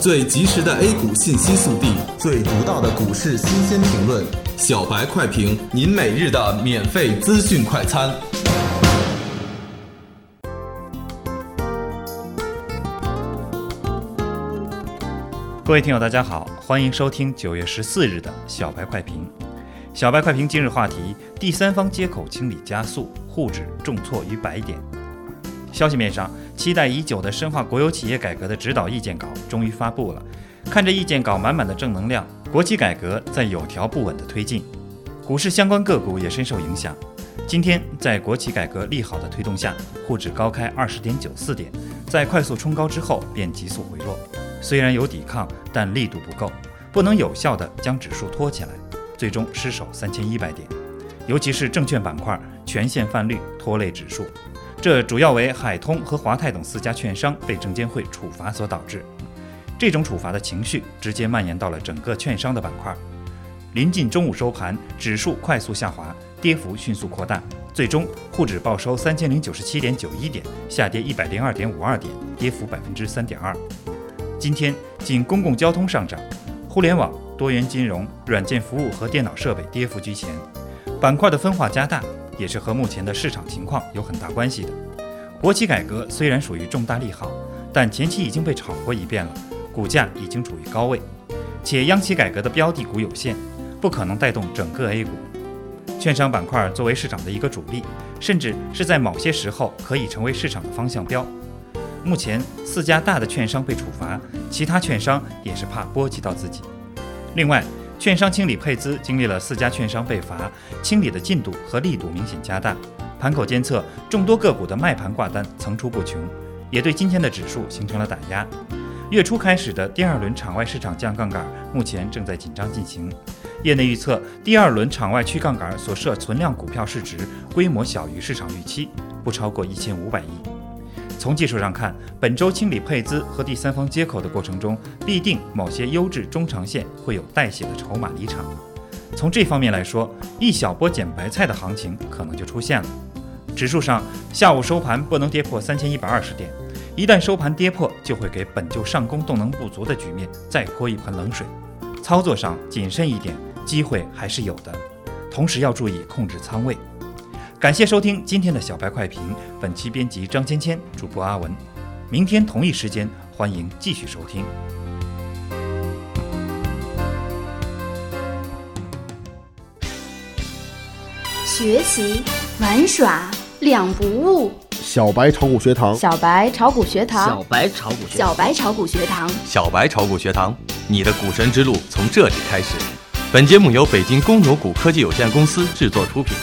最及时的 A 股信息速递，最独到的股市新鲜评论，小白快评，您每日的免费资讯快餐。各位听友，大家好，欢迎收听九月十四日的小白快评。小白快评今日话题：第三方接口清理加速，沪指重挫逾百点。消息面上，期待已久的深化国有企业改革的指导意见稿终于发布了。看着意见稿满满的正能量，国企改革在有条不紊地推进，股市相关个股也深受影响。今天在国企改革利好的推动下，沪指高开二十点九四点，在快速冲高之后便急速回落。虽然有抵抗，但力度不够，不能有效地将指数托起来，最终失守三千一百点。尤其是证券板块全线泛绿，拖累指数。这主要为海通和华泰等四家券商被证监会处罚所导致。这种处罚的情绪直接蔓延到了整个券商的板块。临近中午收盘，指数快速下滑，跌幅迅速扩大，最终沪指报收三千零九十七点九一点，下跌一百零二点五二点，跌幅百分之三点二。今天仅公共交通上涨，互联网、多元金融、软件服务和电脑设备跌幅居前，板块的分化加大。也是和目前的市场情况有很大关系的。国企改革虽然属于重大利好，但前期已经被炒过一遍了，股价已经处于高位，且央企改革的标的股有限，不可能带动整个 A 股。券商板块作为市场的一个主力，甚至是在某些时候可以成为市场的方向标。目前四家大的券商被处罚，其他券商也是怕波及到自己。另外，券商清理配资经历了四家券商被罚，清理的进度和力度明显加大。盘口监测，众多个股的卖盘挂单层出不穷，也对今天的指数形成了打压。月初开始的第二轮场外市场降杠杆，目前正在紧张进行。业内预测，第二轮场外去杠杆所涉存量股票市值规模小于市场预期，不超过一千五百亿。从技术上看，本周清理配资和第三方接口的过程中，必定某些优质中长线会有带血的筹码离场。从这方面来说，一小波捡白菜的行情可能就出现了。指数上，下午收盘不能跌破三千一百二十点，一旦收盘跌破，就会给本就上攻动能不足的局面再泼一盆冷水。操作上谨慎一点，机会还是有的，同时要注意控制仓位。感谢收听今天的小白快评，本期编辑张芊芊，主播阿文。明天同一时间，欢迎继续收听。学习玩耍两不误，小白炒股学堂，小白炒股学堂，小白炒股学小白炒股学堂，小白炒股学堂，你的股神之路从这里开始。本节目由北京公牛股科技有限公司制作出品。